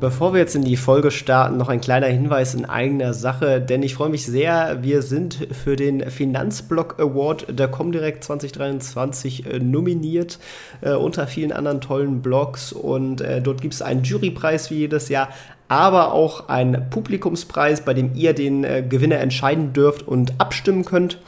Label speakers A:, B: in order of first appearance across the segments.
A: Bevor wir jetzt in die Folge starten, noch ein kleiner Hinweis in eigener Sache, denn ich freue mich sehr. Wir sind für den Finanzblock Award der Comdirect 2023 äh, nominiert, äh, unter vielen anderen tollen Blogs. Und äh, dort gibt es einen Jurypreis wie jedes Jahr, aber auch einen Publikumspreis, bei dem ihr den äh, Gewinner entscheiden dürft und abstimmen könnt.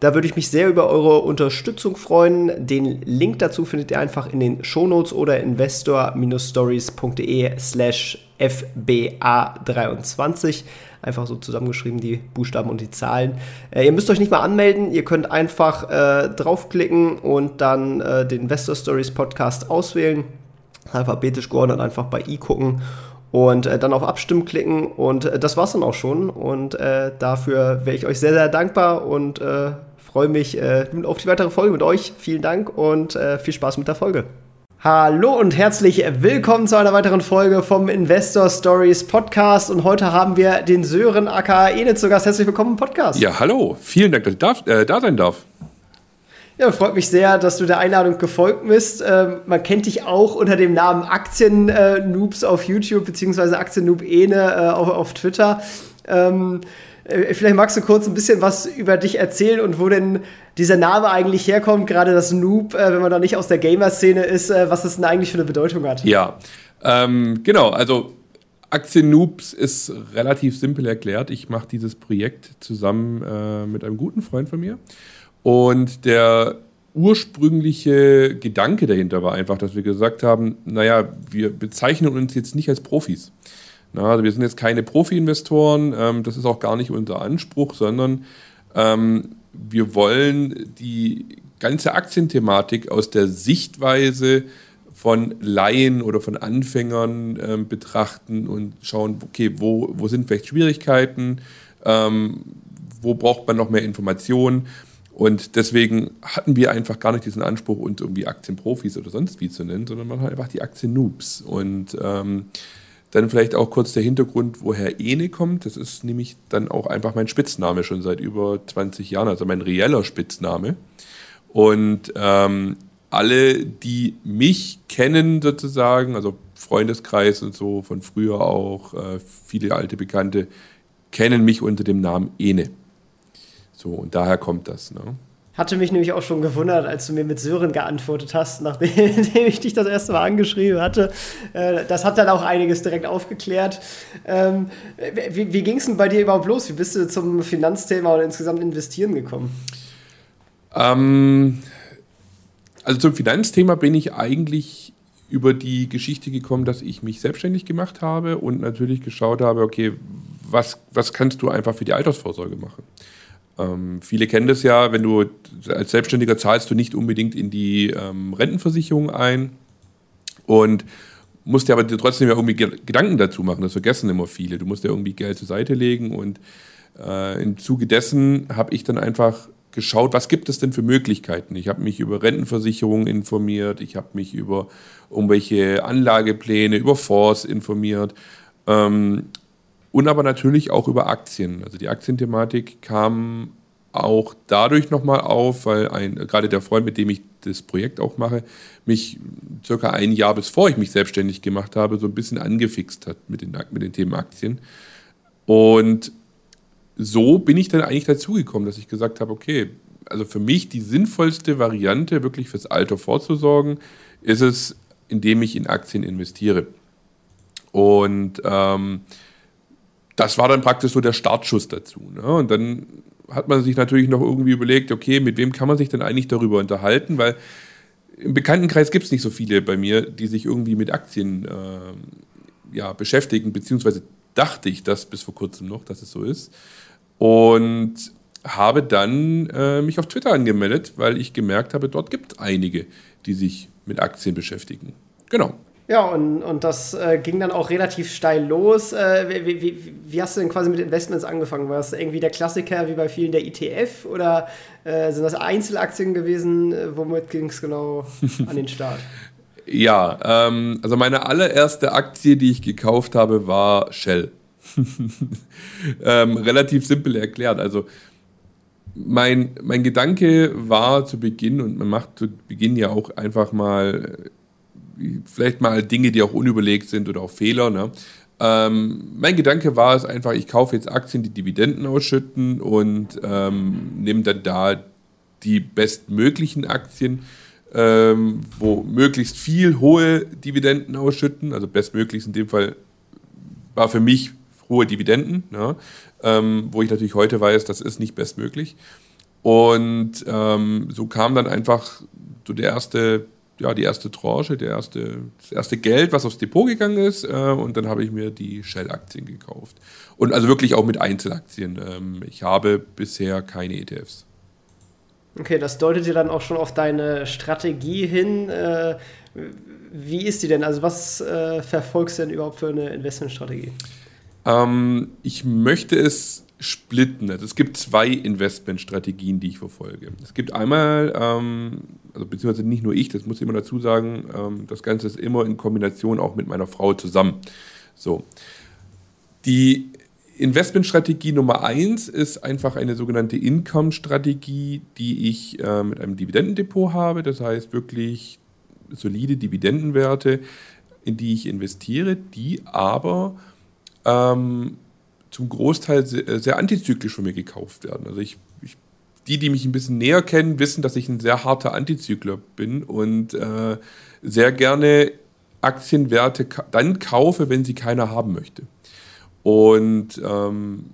A: Da würde ich mich sehr über eure Unterstützung freuen. Den Link dazu findet ihr einfach in den Shownotes oder investor-stories.de slash FBA23. Einfach so zusammengeschrieben, die Buchstaben und die Zahlen. Äh, ihr müsst euch nicht mal anmelden, ihr könnt einfach äh, draufklicken und dann äh, den Investor Stories Podcast auswählen. Alphabetisch geordnet einfach bei i gucken und äh, dann auf Abstimmen klicken und äh, das war's dann auch schon und äh, dafür wäre ich euch sehr, sehr dankbar und freue mich äh, nun auf die weitere Folge mit euch. Vielen Dank und äh, viel Spaß mit der Folge. Hallo und herzlich willkommen zu einer weiteren Folge vom Investor Stories Podcast. Und heute haben wir den Sören aka Ene zu Gast. Herzlich willkommen im Podcast.
B: Ja, hallo. Vielen Dank, dass ich darf, äh, da sein darf.
A: Ja, freut mich sehr, dass du der Einladung gefolgt bist. Ähm, man kennt dich auch unter dem Namen Aktien-Noobs auf YouTube, beziehungsweise Aktien-Noob Ene äh, auf, auf Twitter. Ähm, äh, vielleicht magst du kurz ein bisschen was über dich erzählen und wo denn dieser Name eigentlich herkommt, gerade das Noob, äh, wenn man da nicht aus der Gamer-Szene ist, äh, was das denn eigentlich für eine Bedeutung hat.
B: Ja, ähm, genau, also Aktien-Noobs ist relativ simpel erklärt. Ich mache dieses Projekt zusammen äh, mit einem guten Freund von mir. Und der ursprüngliche Gedanke dahinter war einfach, dass wir gesagt haben, naja, wir bezeichnen uns jetzt nicht als Profis. Na, also wir sind jetzt keine Profi-Investoren, ähm, das ist auch gar nicht unser Anspruch, sondern ähm, wir wollen die ganze Aktienthematik aus der Sichtweise von Laien oder von Anfängern ähm, betrachten und schauen, okay, wo, wo sind vielleicht Schwierigkeiten, ähm, wo braucht man noch mehr Informationen. Und deswegen hatten wir einfach gar nicht diesen Anspruch, uns irgendwie Aktienprofis oder sonst wie zu nennen, sondern man hat einfach die Aktien-Noobs. Und ähm, dann vielleicht auch kurz der Hintergrund, woher Ene kommt. Das ist nämlich dann auch einfach mein Spitzname schon seit über 20 Jahren, also mein reeller Spitzname. Und ähm, alle, die mich kennen sozusagen, also Freundeskreis und so von früher auch, äh, viele alte Bekannte, kennen mich unter dem Namen Ene. So, und daher kommt das. Ne?
A: Hatte mich nämlich auch schon gewundert, als du mir mit Sören geantwortet hast, nachdem ich dich das erste Mal angeschrieben hatte. Äh, das hat dann auch einiges direkt aufgeklärt. Ähm, wie, ging es denn bei dir überhaupt los? Wie bist du zum Finanzthema oder insgesamt investieren gekommen?
B: Ähm, also zum Finanzthema bin ich eigentlich über die Geschichte gekommen, dass ich mich selbstständig gemacht habe und natürlich geschaut habe, okay, was, was kannst du einfach für die Altersvorsorge machen? Ähm, viele kennen das ja, wenn du als Selbstständiger zahlst du nicht unbedingt in die ähm, Rentenversicherung ein und musst dir aber trotzdem ja irgendwie Gedanken dazu machen. Das vergessen immer viele. Du musst ja irgendwie Geld zur Seite legen und äh, im Zuge dessen habe ich dann einfach geschaut, was gibt es denn für Möglichkeiten. Ich habe mich über Rentenversicherungen informiert, ich habe mich über irgendwelche Anlagepläne, über Fonds informiert ähm, und aber natürlich auch über Aktien. Also die Aktienthematik kam auch dadurch nochmal auf, weil ein, gerade der Freund, mit dem ich das Projekt auch mache, mich circa ein Jahr bevor ich mich selbstständig gemacht habe, so ein bisschen angefixt hat mit den, mit den Themen Aktien. Und so bin ich dann eigentlich dazugekommen, dass ich gesagt habe, okay, also für mich die sinnvollste Variante, wirklich fürs Alter vorzusorgen, ist es, indem ich in Aktien investiere. Und ähm, das war dann praktisch so der Startschuss dazu. Ne? Und dann hat man sich natürlich noch irgendwie überlegt, okay, mit wem kann man sich denn eigentlich darüber unterhalten? Weil im Bekanntenkreis gibt es nicht so viele bei mir, die sich irgendwie mit Aktien äh, ja, beschäftigen, beziehungsweise dachte ich das bis vor kurzem noch, dass es so ist. Und habe dann äh, mich auf Twitter angemeldet, weil ich gemerkt habe, dort gibt es einige, die sich mit Aktien beschäftigen. Genau.
A: Ja, und, und das äh, ging dann auch relativ steil los. Äh, wie, wie, wie, hast du denn quasi mit Investments angefangen? War das irgendwie der Klassiker wie bei vielen der ETF oder äh, sind das Einzelaktien gewesen? Äh, womit ging es genau an den Start?
B: ja, ähm, also meine allererste Aktie, die ich gekauft habe, war Shell. ähm, relativ simpel erklärt. Also mein, mein Gedanke war zu Beginn, und man macht zu Beginn ja auch einfach mal vielleicht mal Dinge, die auch unüberlegt sind oder auch Fehler. Ne? Ähm, mein Gedanke war es einfach, ich kaufe jetzt Aktien, die Dividenden ausschütten und ähm, nehme dann da die bestmöglichen Aktien, ähm, wo möglichst viel hohe Dividenden ausschütten. Also bestmöglichst in dem Fall war für mich hohe Dividenden, ne? ähm, wo ich natürlich heute weiß, das ist nicht bestmöglich. Und ähm, so kam dann einfach so der erste ja, die erste Tranche, der erste, das erste Geld, was aufs Depot gegangen ist. Äh, und dann habe ich mir die Shell-Aktien gekauft. Und also wirklich auch mit Einzelaktien. Ähm, ich habe bisher keine ETFs.
A: Okay, das deutet dir dann auch schon auf deine Strategie hin. Äh, wie ist die denn? Also was äh, verfolgst du denn überhaupt für eine Investmentstrategie?
B: Ähm, ich möchte es splitten. Also es gibt zwei Investmentstrategien, die ich verfolge. Es gibt einmal, ähm, also beziehungsweise nicht nur ich, das muss ich immer dazu sagen, ähm, das Ganze ist immer in Kombination auch mit meiner Frau zusammen. So. Die Investmentstrategie Nummer eins ist einfach eine sogenannte Income-Strategie, die ich äh, mit einem Dividendendepot habe. Das heißt wirklich solide Dividendenwerte, in die ich investiere, die aber ähm, zum Großteil sehr, äh, sehr, antizyklisch von mir gekauft werden. Also ich, ich, die, die mich ein bisschen näher kennen, wissen, dass ich ein sehr harter Antizykler bin und äh, sehr gerne Aktienwerte ka dann kaufe, wenn sie keiner haben möchte. Und ähm,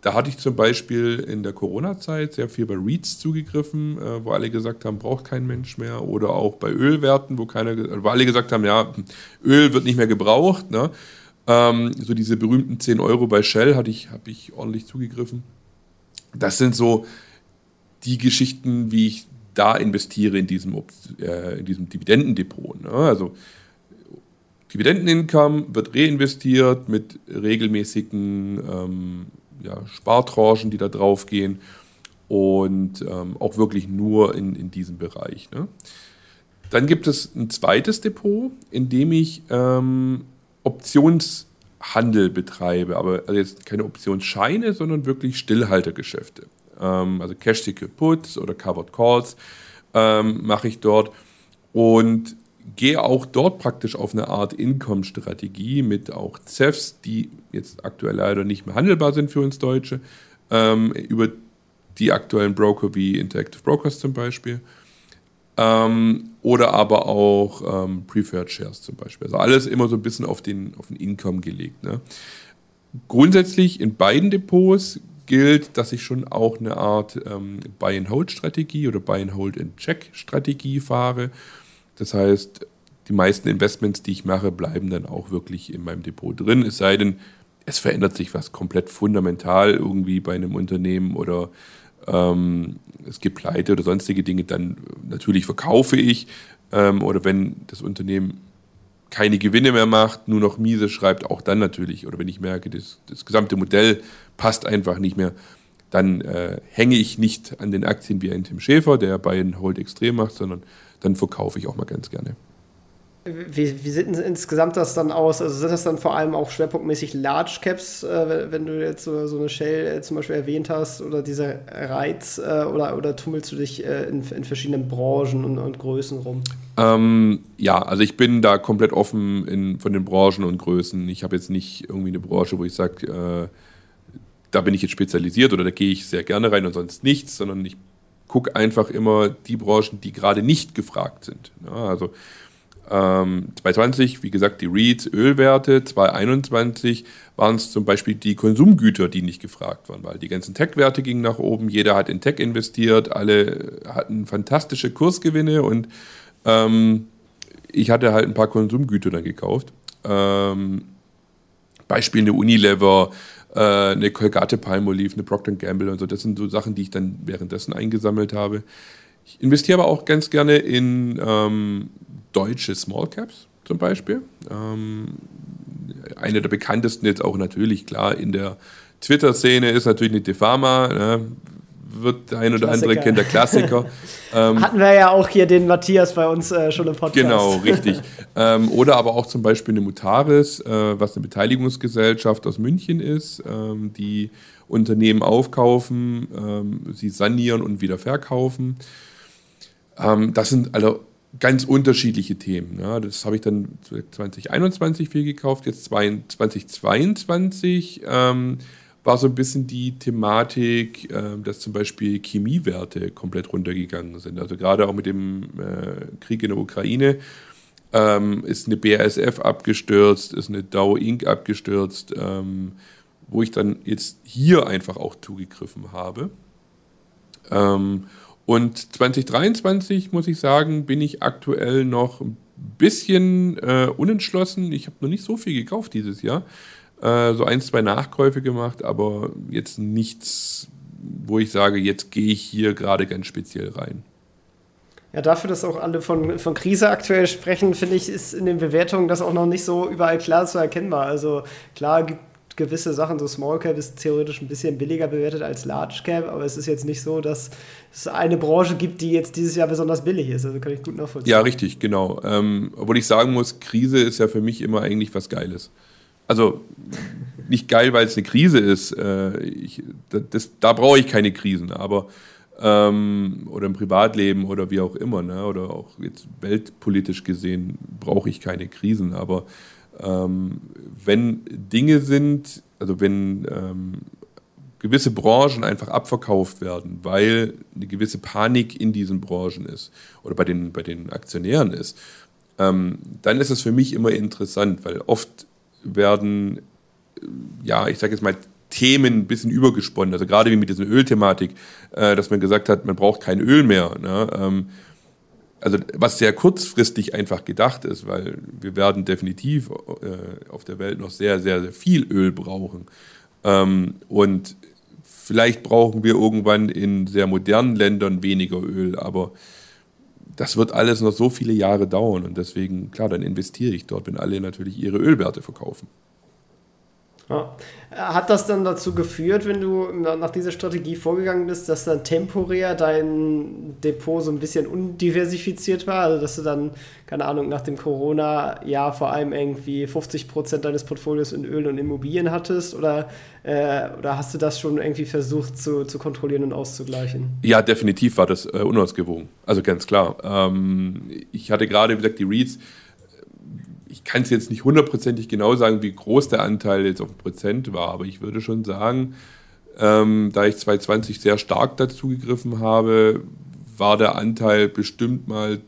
B: da hatte ich zum Beispiel in der Corona-Zeit sehr viel bei REITs zugegriffen, äh, wo alle gesagt haben, braucht kein Mensch mehr. Oder auch bei Ölwerten, wo, keiner, wo alle gesagt haben, ja, Öl wird nicht mehr gebraucht. Ne? Ähm, so diese berühmten 10 Euro bei Shell hatte ich, habe ich ordentlich zugegriffen. Das sind so die Geschichten, wie ich da investiere in diesem, äh, in diesem Dividendendepot. Ne? Also Dividendenincome wird reinvestiert mit regelmäßigen ähm, ja, Spartranchen, die da drauf gehen und ähm, auch wirklich nur in, in diesem Bereich. Ne? Dann gibt es ein zweites Depot, in dem ich ähm, Optionshandel betreibe, aber also jetzt keine Optionsscheine, sondern wirklich Stillhaltergeschäfte. Ähm, also Cash Secure Puts oder Covered Calls ähm, mache ich dort und gehe auch dort praktisch auf eine Art Income-Strategie mit auch CEFs, die jetzt aktuell leider nicht mehr handelbar sind für uns Deutsche, ähm, über die aktuellen Broker wie Interactive Brokers zum Beispiel. Ähm, oder aber auch ähm, Preferred Shares zum Beispiel. Also alles immer so ein bisschen auf den, auf den Income gelegt. Ne? Grundsätzlich in beiden Depots gilt, dass ich schon auch eine Art ähm, Buy-and-Hold-Strategie oder Buy-and-Hold-and-Check-Strategie fahre. Das heißt, die meisten Investments, die ich mache, bleiben dann auch wirklich in meinem Depot drin. Es sei denn, es verändert sich was komplett fundamental irgendwie bei einem Unternehmen oder ähm, es gibt Pleite oder sonstige Dinge, dann natürlich verkaufe ich. Ähm, oder wenn das Unternehmen keine Gewinne mehr macht, nur noch miese schreibt, auch dann natürlich. Oder wenn ich merke, das, das gesamte Modell passt einfach nicht mehr, dann äh, hänge ich nicht an den Aktien wie ein Tim Schäfer, der bei Hold extrem macht, sondern dann verkaufe ich auch mal ganz gerne.
A: Wie, wie sieht insgesamt das dann aus? Also sind das dann vor allem auch schwerpunktmäßig Large Caps, äh, wenn du jetzt so, so eine Shell äh, zum Beispiel erwähnt hast, oder dieser Reiz, äh, oder, oder tummelst du dich äh, in, in, verschiedenen Branchen und, und Größen rum?
B: Ähm, ja, also ich bin da komplett offen in, von den Branchen und Größen. Ich habe jetzt nicht irgendwie eine Branche, wo ich sage, äh, da bin ich jetzt spezialisiert oder da gehe ich sehr gerne rein und sonst nichts, sondern ich gucke einfach immer die Branchen, die gerade nicht gefragt sind. Ja, also ähm, 2020, wie gesagt, die REITs, Ölwerte. 2021 waren es zum Beispiel die Konsumgüter, die nicht gefragt waren, weil die ganzen Tech-Werte gingen nach oben. Jeder hat in Tech investiert, alle hatten fantastische Kursgewinne und ähm, ich hatte halt ein paar Konsumgüter dann gekauft. Ähm, Beispiel eine Unilever, äh, eine Colgate Palmolive, eine Procter Gamble und so. Das sind so Sachen, die ich dann währenddessen eingesammelt habe. Ich investiere aber auch ganz gerne in ähm, deutsche Small Caps zum Beispiel. Ähm, eine der bekanntesten jetzt auch natürlich, klar, in der Twitter-Szene ist natürlich eine Defama. Ne? wird der ein oder Klassiker. andere kennt, der Klassiker.
A: ähm, Hatten wir ja auch hier den Matthias bei uns äh, schon im Podcast.
B: Genau, richtig. ähm, oder aber auch zum Beispiel eine Mutaris, äh, was eine Beteiligungsgesellschaft aus München ist, ähm, die Unternehmen aufkaufen, ähm, sie sanieren und wieder verkaufen. Ähm, das sind also ganz unterschiedliche Themen. Ja. Das habe ich dann 2021 viel gekauft, jetzt 2022 war so ein bisschen die Thematik, äh, dass zum Beispiel Chemiewerte komplett runtergegangen sind. Also gerade auch mit dem äh, Krieg in der Ukraine ähm, ist eine BASF abgestürzt, ist eine Dow Inc. abgestürzt, ähm, wo ich dann jetzt hier einfach auch zugegriffen habe. Ähm, und 2023, muss ich sagen, bin ich aktuell noch ein bisschen äh, unentschlossen. Ich habe noch nicht so viel gekauft dieses Jahr. Äh, so ein, zwei Nachkäufe gemacht, aber jetzt nichts, wo ich sage, jetzt gehe ich hier gerade ganz speziell rein.
A: Ja, dafür, dass auch alle von, von Krise aktuell sprechen, finde ich, ist in den Bewertungen das auch noch nicht so überall klar zu erkennbar. Also klar gibt gewisse Sachen, so Small Cap ist theoretisch ein bisschen billiger bewertet als Large Cap, aber es ist jetzt nicht so, dass es eine Branche gibt, die jetzt dieses Jahr besonders billig ist. Also kann ich gut nachvollziehen.
B: Ja, richtig, genau. Ähm, obwohl ich sagen muss, Krise ist ja für mich immer eigentlich was Geiles also nicht geil, weil es eine Krise ist. Äh, ich, das, da brauche ich keine Krisen, aber ähm, oder im Privatleben oder wie auch immer, ne? oder auch jetzt weltpolitisch gesehen brauche ich keine Krisen. Aber ähm, wenn Dinge sind, also wenn ähm, gewisse Branchen einfach abverkauft werden, weil eine gewisse Panik in diesen Branchen ist oder bei den, bei den Aktionären ist, ähm, dann ist es für mich immer interessant, weil oft werden, ja, ich sage jetzt mal, Themen ein bisschen übergesponnen. Also gerade wie mit dieser Ölthematik, äh, dass man gesagt hat, man braucht kein Öl mehr. Ne? Ähm, also was sehr kurzfristig einfach gedacht ist, weil wir werden definitiv äh, auf der Welt noch sehr, sehr, sehr viel Öl brauchen. Ähm, und vielleicht brauchen wir irgendwann in sehr modernen Ländern weniger Öl, aber das wird alles noch so viele Jahre dauern und deswegen, klar, dann investiere ich dort, wenn alle natürlich ihre Ölwerte verkaufen.
A: Ja. Hat das dann dazu geführt, wenn du nach dieser Strategie vorgegangen bist, dass dann temporär dein Depot so ein bisschen undiversifiziert war? Also, dass du dann, keine Ahnung, nach dem Corona-Jahr vor allem irgendwie 50 Prozent deines Portfolios in Öl und Immobilien hattest? Oder, äh, oder hast du das schon irgendwie versucht zu, zu kontrollieren und auszugleichen?
B: Ja, definitiv war das äh, unausgewogen. Also ganz klar. Ähm, ich hatte gerade, wie gesagt, die REITs ich kann es jetzt nicht hundertprozentig genau sagen, wie groß der Anteil jetzt auf Prozent war, aber ich würde schon sagen, ähm, da ich 2020 sehr stark dazu gegriffen habe, war der Anteil bestimmt mal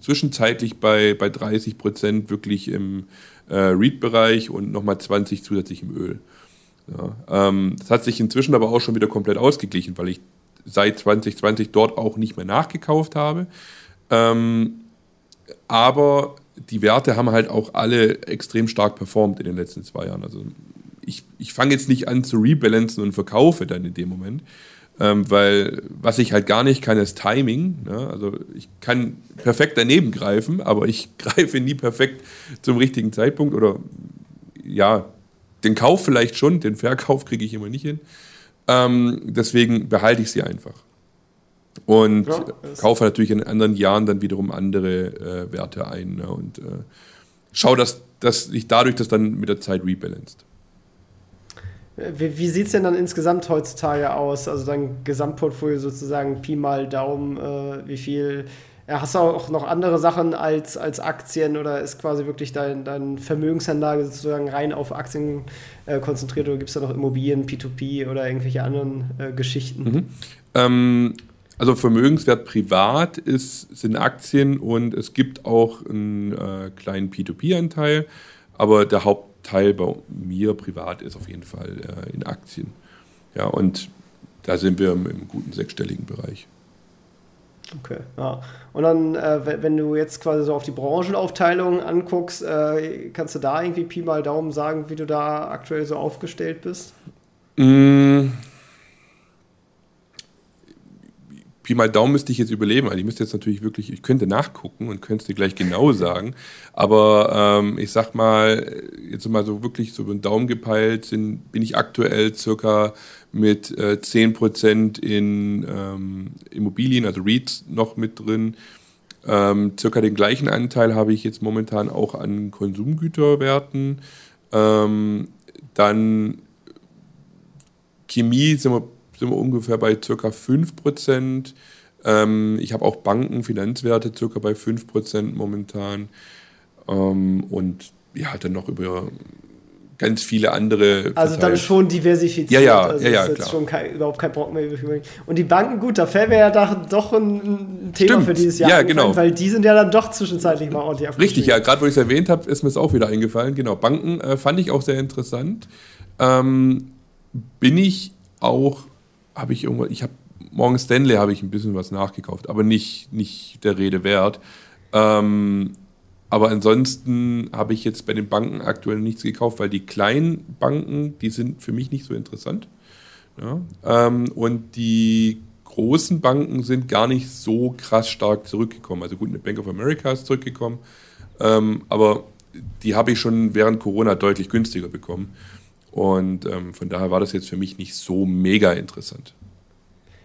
B: zwischenzeitlich bei, bei 30 Prozent wirklich im äh, Read-Bereich und nochmal 20 zusätzlich im Öl. Ja, ähm, das hat sich inzwischen aber auch schon wieder komplett ausgeglichen, weil ich seit 2020 dort auch nicht mehr nachgekauft habe. Ähm, aber die Werte haben halt auch alle extrem stark performt in den letzten zwei Jahren. Also ich, ich fange jetzt nicht an zu rebalancen und verkaufe dann in dem Moment, ähm, weil was ich halt gar nicht kann, ist Timing. Ne? Also ich kann perfekt daneben greifen, aber ich greife nie perfekt zum richtigen Zeitpunkt oder ja, den Kauf vielleicht schon, den Verkauf kriege ich immer nicht hin. Ähm, deswegen behalte ich sie einfach. Und ja, kaufe natürlich in anderen Jahren dann wiederum andere äh, Werte ein. Ne? Und äh, schaue, dass, dass sich dadurch das dann mit der Zeit rebalanced.
A: Wie, wie sieht es denn dann insgesamt heutzutage aus? Also dein Gesamtportfolio sozusagen Pi mal Daumen, äh, wie viel ja, hast du auch noch andere Sachen als, als Aktien oder ist quasi wirklich deine dein Vermögensanlage sozusagen rein auf Aktien äh, konzentriert oder gibt es da noch Immobilien, P2P oder irgendwelche anderen äh, Geschichten?
B: Mhm. Ähm, also Vermögenswert privat ist, sind Aktien und es gibt auch einen äh, kleinen P2P-Anteil, aber der Hauptteil bei mir privat ist auf jeden Fall äh, in Aktien. Ja, und da sind wir im, im guten sechsstelligen Bereich.
A: Okay, ja. Und dann, äh, wenn du jetzt quasi so auf die Branchenaufteilung anguckst, äh, kannst du da irgendwie Pi mal Daumen sagen, wie du da aktuell so aufgestellt bist?
B: Mmh Pi mal Daumen müsste ich jetzt überleben. Also ich müsste jetzt natürlich wirklich, ich könnte nachgucken und könnte es dir gleich genau sagen. Aber ähm, ich sag mal, jetzt mal so wirklich so über den Daumen gepeilt, sind, bin ich aktuell circa mit äh, 10% in ähm, Immobilien, also REITs noch mit drin. Ähm, circa den gleichen Anteil habe ich jetzt momentan auch an Konsumgüterwerten. Ähm, dann Chemie sind wir, sind wir ungefähr bei circa 5%. Ähm, ich habe auch Banken, Finanzwerte circa bei 5% momentan. Ähm, und ja, dann noch über ganz viele andere.
A: Also verteilt. dann schon diversifiziert.
B: Ja, ja,
A: also
B: ja, ja
A: ist jetzt klar. schon kein, überhaupt kein Brocken mehr übrig. Und die Banken, gut, da fällt mir ja doch ein Thema
B: Stimmt.
A: für dieses Jahr.
B: Ja, genau.
A: Weil die sind ja dann doch zwischenzeitlich mal ordentlich
B: Richtig, ja, gerade wo ich es erwähnt habe, ist mir es auch wieder eingefallen. Genau, Banken äh, fand ich auch sehr interessant. Ähm, bin ich auch, habe ich irgendwas, ich habe Morgan Stanley habe ich ein bisschen was nachgekauft, aber nicht, nicht der Rede wert. Ähm, aber ansonsten habe ich jetzt bei den Banken aktuell nichts gekauft, weil die kleinen Banken, die sind für mich nicht so interessant. Ja? Ähm, und die großen Banken sind gar nicht so krass stark zurückgekommen. Also gut, eine Bank of America ist zurückgekommen, ähm, aber die habe ich schon während Corona deutlich günstiger bekommen. Und ähm, von daher war das jetzt für mich nicht so mega interessant.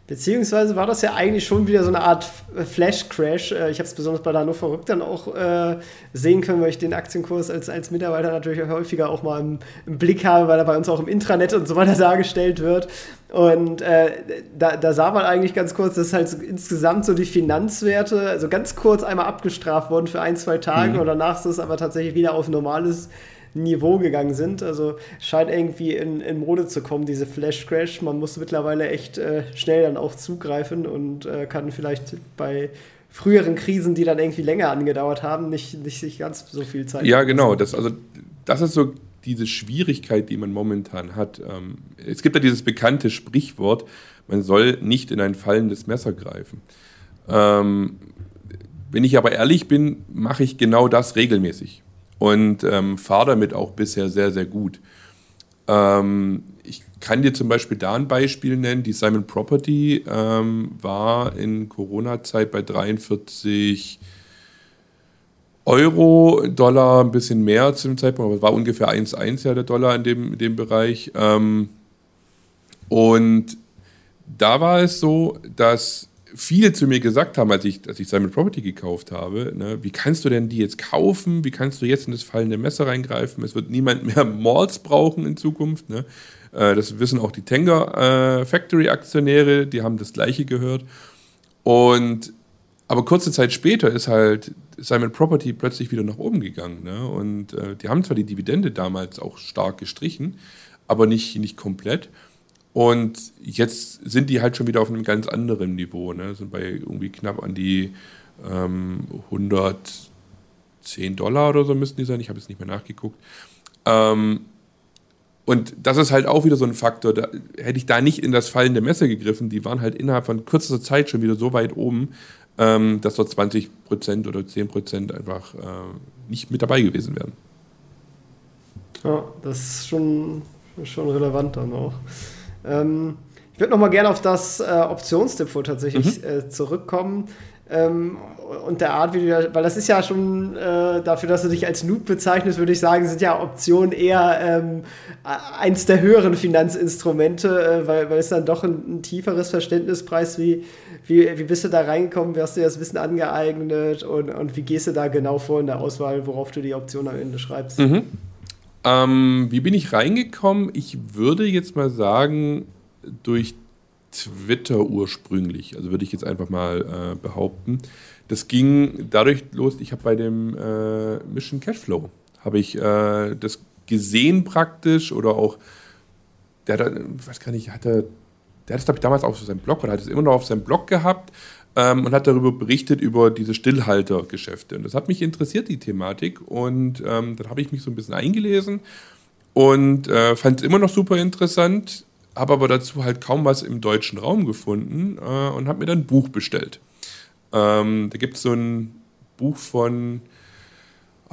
A: Beziehungsweise war das ja eigentlich schon wieder so eine Art Flash-Crash. Äh, ich habe es besonders bei Dano verrückt dann auch äh, sehen können, weil ich den Aktienkurs als, als Mitarbeiter natürlich häufiger auch mal im, im, Blick habe, weil er bei uns auch im Intranet und so weiter dargestellt wird. Und äh, da, da, sah man eigentlich ganz kurz, dass halt so insgesamt so die Finanzwerte, also ganz kurz einmal abgestraft wurden für ein, zwei Tage mhm. und danach ist es aber tatsächlich wieder auf normales Niveau gegangen sind. Also scheint irgendwie in, in Mode zu kommen, diese Flash Crash. Man muss mittlerweile echt äh, schnell dann auch zugreifen und äh, kann vielleicht bei früheren Krisen, die dann irgendwie länger angedauert haben, nicht, nicht sich ganz so viel Zeit.
B: Ja, genau. Das, also, das ist so diese Schwierigkeit, die man momentan hat. Ähm, es gibt ja dieses bekannte Sprichwort, man soll nicht in ein fallendes Messer greifen. Ähm, wenn ich aber ehrlich bin, mache ich genau das regelmäßig und ähm, fahre damit auch bisher sehr, sehr gut. Ähm, ich kann dir zum Beispiel da ein Beispiel nennen. Die Simon Property ähm, war in Corona-Zeit bei 43 Euro, Dollar ein bisschen mehr zu dem Zeitpunkt, aber es war ungefähr 1,1 ja der Dollar in dem, in dem Bereich. Ähm, und da war es so, dass viele zu mir gesagt haben, als ich, als ich Simon Property gekauft habe, ne, wie kannst du denn die jetzt kaufen? Wie kannst du jetzt in das fallende Messer reingreifen? Es wird niemand mehr Malls brauchen in Zukunft. Ne? Äh, das wissen auch die Tenga äh, Factory Aktionäre, die haben das Gleiche gehört. Und aber kurze Zeit später ist halt Simon Property plötzlich wieder nach oben gegangen. Ne? Und äh, die haben zwar die Dividende damals auch stark gestrichen, aber nicht, nicht komplett. Und jetzt sind die halt schon wieder auf einem ganz anderen Niveau. Ne? Sind bei irgendwie knapp an die ähm, 110 Dollar oder so müssten die sein. Ich habe jetzt nicht mehr nachgeguckt. Ähm, und das ist halt auch wieder so ein Faktor. Da, hätte ich da nicht in das fallende Messer gegriffen, die waren halt innerhalb von kürzester Zeit schon wieder so weit oben, ähm, dass dort 20% oder 10% einfach äh, nicht mit dabei gewesen wären.
A: Ja, das ist schon, schon relevant dann auch. Ähm, ich würde noch mal gerne auf das äh, Optionsdepot tatsächlich mhm. äh, zurückkommen. Ähm, und der Art, wie du da, weil das ist ja schon äh, dafür, dass du dich als Noob bezeichnest, würde ich sagen, sind ja Optionen eher ähm, eins der höheren Finanzinstrumente, äh, weil, weil es dann doch ein, ein, tieferes Verständnispreis, wie, wie, wie bist du da reingekommen, wie hast du dir das Wissen angeeignet und, und wie gehst du da genau vor in der Auswahl, worauf du die Option am Ende schreibst?
B: Mhm. Ähm, wie bin ich reingekommen? Ich würde jetzt mal sagen, durch Twitter ursprünglich. Also würde ich jetzt einfach mal äh, behaupten. Das ging dadurch los, ich habe bei dem äh, Mission Cashflow, habe ich äh, das gesehen praktisch oder auch, der hat, ich weiß gar nicht, hat er, der hat es glaube ich damals auf seinem Blog oder hat es immer noch auf seinem Blog gehabt ähm, und hat darüber berichtet, über diese Stillhaltergeschäfte. Und das hat mich interessiert, die Thematik. Und ähm, dann habe ich mich so ein bisschen eingelesen und äh, fand es immer noch super interessant, habe aber dazu halt kaum was im deutschen Raum gefunden äh, und habe mir dann ein Buch bestellt. Ähm, da gibt es so ein Buch von,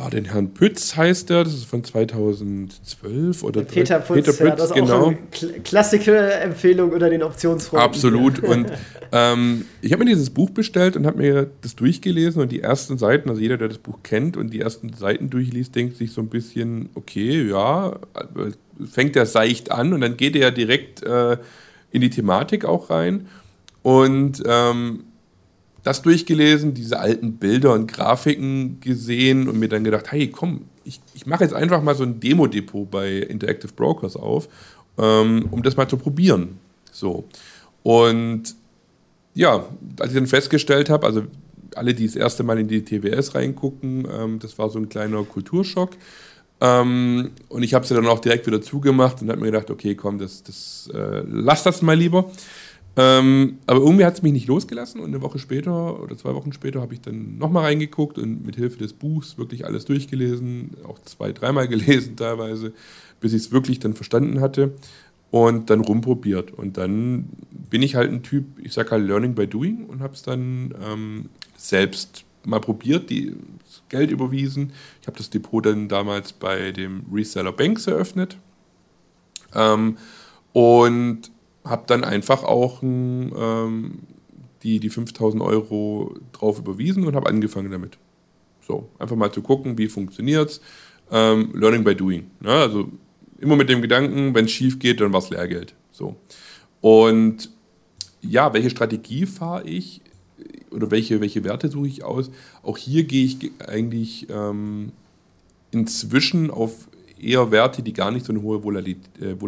B: Ah, den Herrn Pütz heißt er, das ist von 2012 oder
A: Peter Pütz, Peter Pütz ja, das ist genau. auch eine klassische Empfehlung unter den Optionsfreunden.
B: Absolut. Und ähm, ich habe mir dieses Buch bestellt und habe mir das durchgelesen und die ersten Seiten, also jeder, der das Buch kennt und die ersten Seiten durchliest, denkt sich so ein bisschen, okay, ja, fängt er seicht an und dann geht er direkt äh, in die Thematik auch rein. Und ähm, das durchgelesen, diese alten Bilder und Grafiken gesehen und mir dann gedacht, hey, komm, ich, ich mache jetzt einfach mal so ein Demo-Depot bei Interactive Brokers auf, ähm, um das mal zu probieren. So. Und ja, als ich dann festgestellt habe, also alle, die das erste Mal in die TWS reingucken, ähm, das war so ein kleiner Kulturschock. Ähm, und ich habe sie dann auch direkt wieder zugemacht und habe mir gedacht, okay, komm, das, das äh, lass das mal lieber. Ähm, aber irgendwie hat es mich nicht losgelassen und eine Woche später oder zwei Wochen später habe ich dann nochmal reingeguckt und mit Hilfe des Buchs wirklich alles durchgelesen, auch zwei, dreimal gelesen teilweise, bis ich es wirklich dann verstanden hatte und dann rumprobiert. Und dann bin ich halt ein Typ, ich sage halt Learning by Doing und habe es dann ähm, selbst mal probiert, die, das Geld überwiesen. Ich habe das Depot dann damals bei dem Reseller Banks eröffnet. Ähm, und habe dann einfach auch ähm, die, die 5000 Euro drauf überwiesen und habe angefangen damit. So, einfach mal zu gucken, wie funktioniert es. Ähm, Learning by doing. Ne? Also immer mit dem Gedanken, wenn es schief geht, dann war es Lehrgeld. So. Und ja, welche Strategie fahre ich oder welche, welche Werte suche ich aus? Auch hier gehe ich eigentlich ähm, inzwischen auf eher Werte, die gar nicht so eine hohe Volatilität, äh,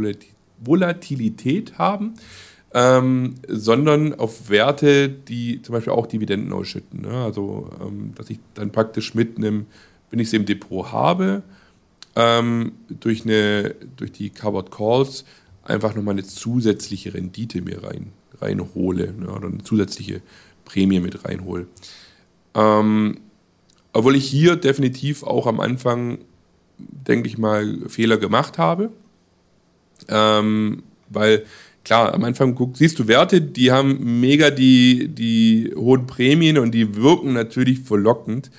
B: Volatilität haben, ähm, sondern auf Werte, die zum Beispiel auch Dividenden ausschütten. Ne? Also, ähm, dass ich dann praktisch mitnehme, wenn ich sie im Depot habe, ähm, durch, eine, durch die Covered Calls einfach nochmal eine zusätzliche Rendite mir rein, reinhole ne? oder eine zusätzliche Prämie mit reinhole. Ähm, obwohl ich hier definitiv auch am Anfang, denke ich mal, Fehler gemacht habe. Ähm, weil klar, am Anfang guck, siehst du Werte, die haben mega die, die hohen Prämien und die wirken natürlich verlockend.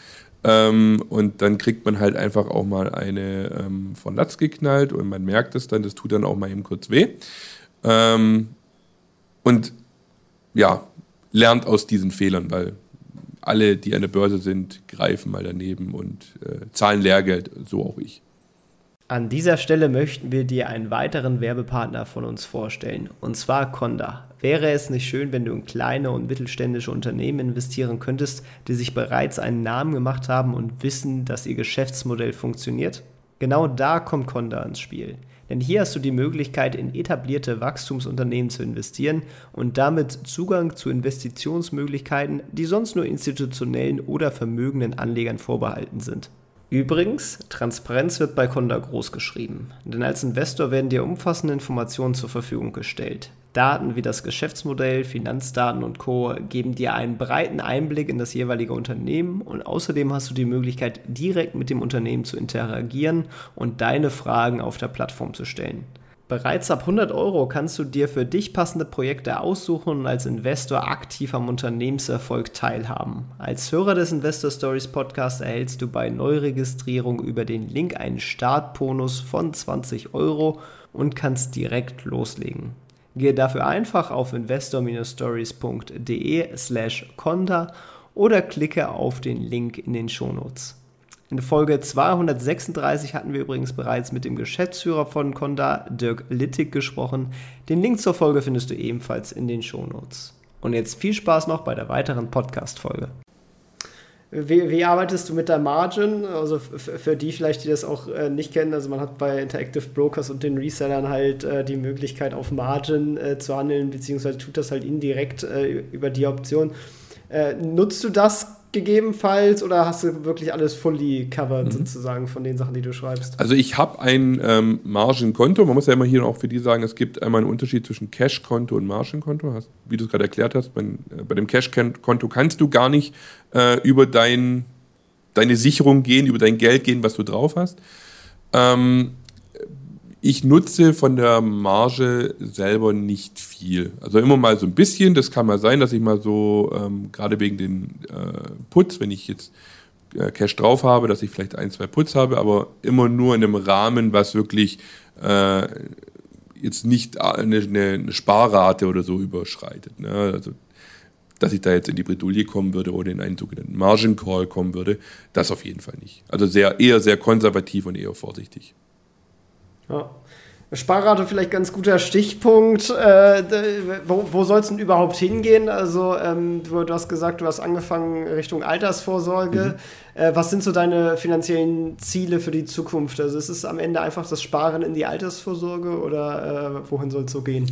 B: Ähm, und dann kriegt man halt einfach auch mal eine ähm, von Latz geknallt und man merkt es dann, das tut dann auch mal eben kurz weh. Ähm, und ja, lernt aus diesen Fehlern, weil alle, die an der Börse sind, greifen mal daneben und äh, zahlen Lehrgeld, so auch ich.
A: An dieser Stelle möchten wir dir einen weiteren Werbepartner von uns vorstellen, und zwar Conda. Wäre es nicht schön, wenn du in kleine und mittelständische Unternehmen investieren könntest, die sich bereits einen Namen gemacht haben und wissen, dass ihr Geschäftsmodell funktioniert? Genau da kommt Conda ins Spiel. Denn hier hast du die Möglichkeit, in etablierte Wachstumsunternehmen zu investieren und damit Zugang zu Investitionsmöglichkeiten, die sonst nur institutionellen oder vermögenden Anlegern vorbehalten sind. Übrigens, Transparenz wird bei Conda groß geschrieben, denn als Investor werden dir umfassende Informationen zur Verfügung gestellt. Daten wie das Geschäftsmodell, Finanzdaten und Co. geben dir einen breiten Einblick in das jeweilige Unternehmen und außerdem hast du die Möglichkeit, direkt mit dem Unternehmen zu interagieren und deine Fragen auf der Plattform zu stellen. Bereits ab 100 Euro kannst du dir für dich passende Projekte aussuchen und als Investor aktiv am Unternehmenserfolg teilhaben. Als Hörer des Investor Stories Podcast erhältst du bei Neuregistrierung über den Link einen Startbonus von 20 Euro und kannst direkt loslegen. Gehe dafür einfach auf investor-stories.de slash conda oder klicke auf den Link in den Shownotes. In Folge 236 hatten wir übrigens bereits mit dem Geschäftsführer von Conda, Dirk Littig, gesprochen. Den Link zur Folge findest du ebenfalls in den Shownotes. Und jetzt viel Spaß noch bei der weiteren Podcast-Folge. Wie, wie, arbeitest du mit der Margin? Also für die vielleicht, die das auch äh, nicht kennen, also man hat bei Interactive Brokers und den Resellern halt äh, die Möglichkeit auf Margin äh, zu handeln, beziehungsweise tut das halt indirekt äh, über die Option. Äh, nutzt du das gegebenenfalls oder hast du wirklich alles fully covered mhm. sozusagen von den Sachen, die du schreibst?
B: Also ich habe ein ähm, Margenkonto. Man muss ja immer hier auch für die sagen, es gibt einmal einen Unterschied zwischen Cash-Konto und Margenkonto. Wie du es gerade erklärt hast, bei, äh, bei dem Cash-Konto kannst du gar nicht äh, über dein, deine Sicherung gehen, über dein Geld gehen, was du drauf hast. Ähm, ich nutze von der Marge selber nicht viel. Also immer mal so ein bisschen. Das kann mal sein, dass ich mal so, ähm, gerade wegen den äh, Putz, wenn ich jetzt äh, Cash drauf habe, dass ich vielleicht ein, zwei Puts habe, aber immer nur in einem Rahmen, was wirklich äh, jetzt nicht eine, eine, Sparrate oder so überschreitet. Ne? Also, dass ich da jetzt in die Bredouille kommen würde oder in einen sogenannten Margin Call kommen würde, das auf jeden Fall nicht. Also sehr, eher sehr konservativ und eher vorsichtig.
A: Ja. Sparrate vielleicht ganz guter Stichpunkt. Äh, wo wo soll es denn überhaupt hingehen? Also, ähm, du, hast gesagt, du hast angefangen Richtung Altersvorsorge. Mhm. Äh, was sind so deine finanziellen Ziele für die Zukunft? Also, ist es am Ende einfach das Sparen in die Altersvorsorge oder äh, wohin soll es so gehen?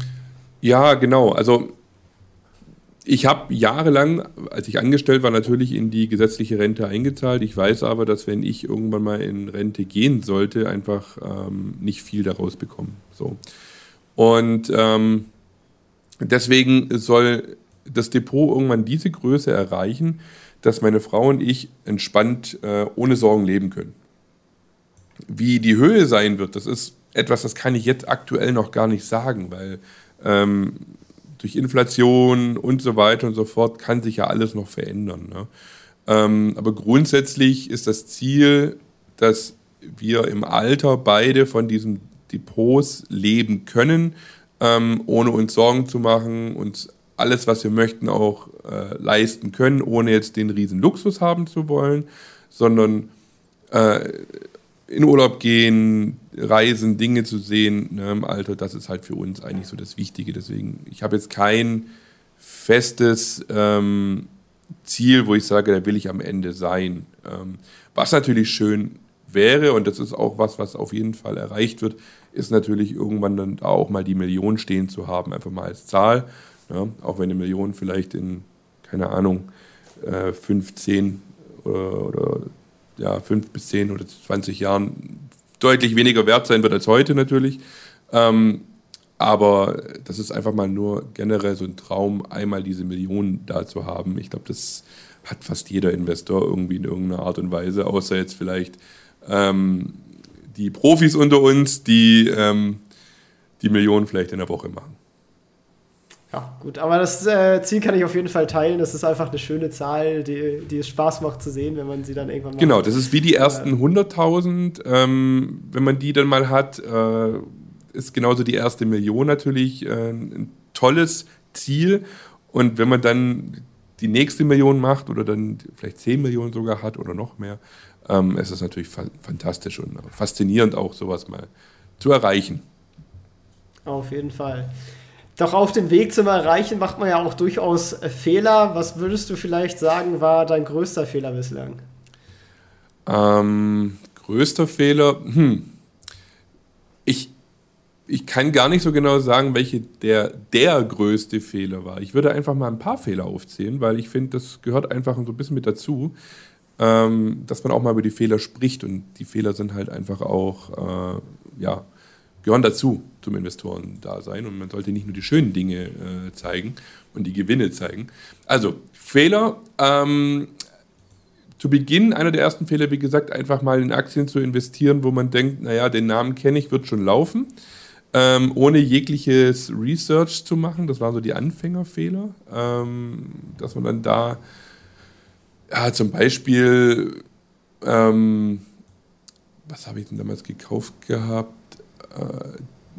B: Ja, genau. Also, ich habe jahrelang, als ich angestellt war, natürlich in die gesetzliche Rente eingezahlt. Ich weiß aber, dass wenn ich irgendwann mal in Rente gehen sollte, einfach ähm, nicht viel daraus bekommen. So. Und ähm, deswegen soll das Depot irgendwann diese Größe erreichen, dass meine Frau und ich entspannt äh, ohne Sorgen leben können. Wie die Höhe sein wird, das ist etwas, das kann ich jetzt aktuell noch gar nicht sagen, weil ähm, durch Inflation und so weiter und so fort kann sich ja alles noch verändern. Ne? Ähm, aber grundsätzlich ist das Ziel, dass wir im Alter beide von diesen Depots leben können, ähm, ohne uns Sorgen zu machen, uns alles, was wir möchten, auch äh, leisten können, ohne jetzt den riesen Luxus haben zu wollen, sondern äh, in Urlaub gehen, reisen, Dinge zu sehen ne, im Alter, das ist halt für uns eigentlich so das Wichtige. Deswegen, ich habe jetzt kein festes ähm, Ziel, wo ich sage, da will ich am Ende sein. Ähm, was natürlich schön wäre, und das ist auch was, was auf jeden Fall erreicht wird, ist natürlich irgendwann dann auch mal die Million stehen zu haben, einfach mal als Zahl. Ja, ne, auch wenn eine Million vielleicht in, keine Ahnung, äh, 15 oder, oder ja, fünf bis zehn oder 20 Jahren deutlich weniger wert sein wird als heute natürlich. Ähm, aber das ist einfach mal nur generell so ein Traum, einmal diese Millionen da zu haben. Ich glaube, das hat fast jeder Investor irgendwie in irgendeiner Art und Weise, außer jetzt vielleicht ähm, die Profis unter uns, die ähm, die Millionen vielleicht in der Woche machen.
A: Ja, gut, aber das äh, Ziel kann ich auf jeden Fall teilen. Das ist einfach eine schöne Zahl, die, die es Spaß macht zu sehen, wenn man sie dann irgendwann
B: mal Genau, das ist wie die ersten 100.000. Ähm, wenn man die dann mal hat, äh, ist genauso die erste Million natürlich äh, ein tolles Ziel. Und wenn man dann die nächste Million macht oder dann vielleicht 10 Millionen sogar hat oder noch mehr, ähm, ist es natürlich fa fantastisch und faszinierend auch sowas mal zu erreichen.
A: Auf jeden Fall. Doch auf dem Weg zum Erreichen macht man ja auch durchaus äh, Fehler. Was würdest du vielleicht sagen, war dein größter Fehler bislang?
B: Ähm, größter Fehler? Hm. Ich, ich kann gar nicht so genau sagen, welche der, der größte Fehler war. Ich würde einfach mal ein paar Fehler aufzählen, weil ich finde, das gehört einfach so ein bisschen mit dazu, ähm, dass man auch mal über die Fehler spricht. Und die Fehler sind halt einfach auch, äh, ja, gehören dazu zum Investoren-Dasein und man sollte nicht nur die schönen Dinge äh, zeigen und die Gewinne zeigen. Also, Fehler. Ähm, zu Beginn, einer der ersten Fehler, wie gesagt, einfach mal in Aktien zu investieren, wo man denkt, naja, den Namen kenne ich, wird schon laufen, ähm, ohne jegliches Research zu machen. Das waren so die Anfängerfehler, ähm, dass man dann da ja, zum Beispiel, ähm, was habe ich denn damals gekauft gehabt?